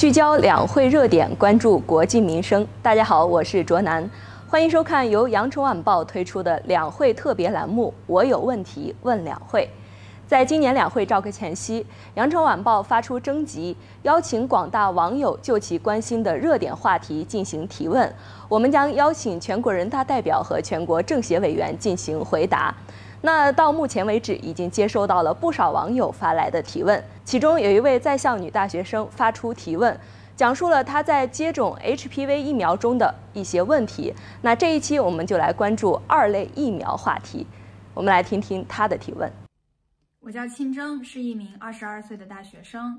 聚焦两会热点，关注国际民生。大家好，我是卓楠，欢迎收看由羊城晚报推出的两会特别栏目《我有问题问两会》。在今年两会召开前夕，羊城晚报发出征集，邀请广大网友就其关心的热点话题进行提问。我们将邀请全国人大代表和全国政协委员进行回答。那到目前为止，已经接收到了不少网友发来的提问，其中有一位在校女大学生发出提问，讲述了她在接种 HPV 疫苗中的一些问题。那这一期我们就来关注二类疫苗话题，我们来听听她的提问。我叫庆征，是一名二十二岁的大学生。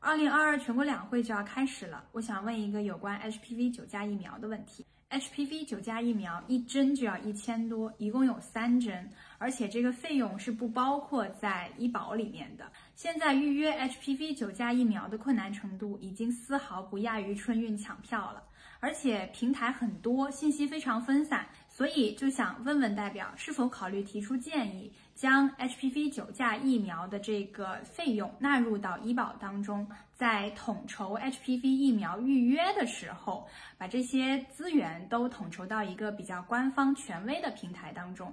二零二二全国两会就要开始了，我想问一个有关 HPV 九价疫苗的问题。HPV 九价疫苗一针就要一千多，一共有三针，而且这个费用是不包括在医保里面的。现在预约 HPV 九价疫苗的困难程度已经丝毫不亚于春运抢票了，而且平台很多，信息非常分散。所以就想问问代表，是否考虑提出建议，将 HPV 九价疫苗的这个费用纳入到医保当中，在统筹 HPV 疫苗预约的时候，把这些资源都统筹到一个比较官方、权威的平台当中。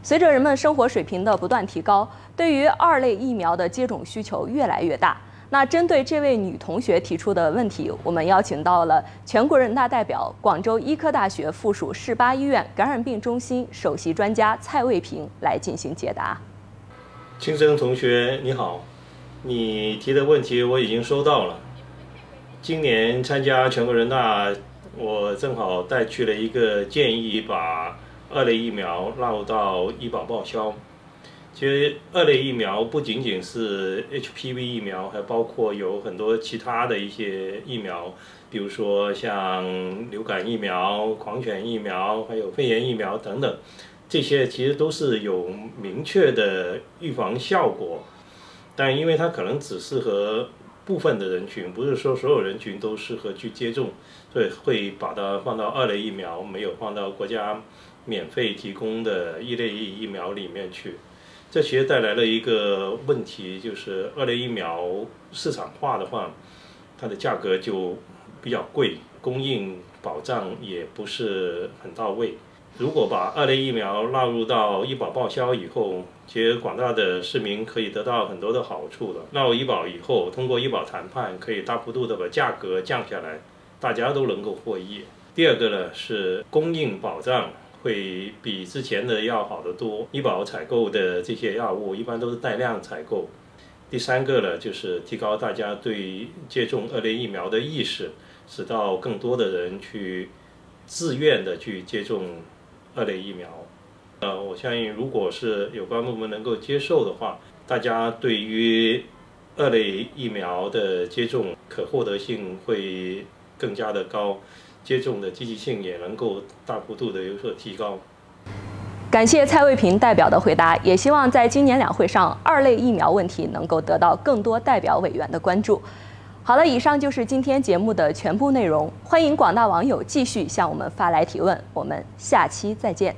随着人们生活水平的不断提高，对于二类疫苗的接种需求越来越大。那针对这位女同学提出的问题，我们邀请到了全国人大代表、广州医科大学附属市八医院感染病中心首席专家蔡卫平来进行解答。青生同学你好，你提的问题我已经收到了。今年参加全国人大，我正好带去了一个建议，把二类疫苗纳入到医保报销。其实二类疫苗不仅仅是 HPV 疫苗，还包括有很多其他的一些疫苗，比如说像流感疫苗、狂犬疫苗，还有肺炎疫苗等等，这些其实都是有明确的预防效果，但因为它可能只适合部分的人群，不是说所有人群都适合去接种，所以会把它放到二类疫苗，没有放到国家免费提供的一类疫苗里面去。这其实带来了一个问题，就是二类疫苗市场化的话，它的价格就比较贵，供应保障也不是很到位。如果把二类疫苗纳入到医保报销以后，其实广大的市民可以得到很多的好处的。纳入医保以后，通过医保谈判，可以大幅度的把价格降下来，大家都能够获益。第二个呢是供应保障。会比之前的要好得多。医保采购的这些药物一般都是带量采购。第三个呢，就是提高大家对接种二类疫苗的意识，使到更多的人去自愿的去接种二类疫苗。呃，我相信，如果是有关部门能够接受的话，大家对于二类疫苗的接种可获得性会更加的高。接种的积极性也能够大幅度的有所提高。感谢蔡卫平代表的回答，也希望在今年两会上，二类疫苗问题能够得到更多代表委员的关注。好了，以上就是今天节目的全部内容，欢迎广大网友继续向我们发来提问，我们下期再见。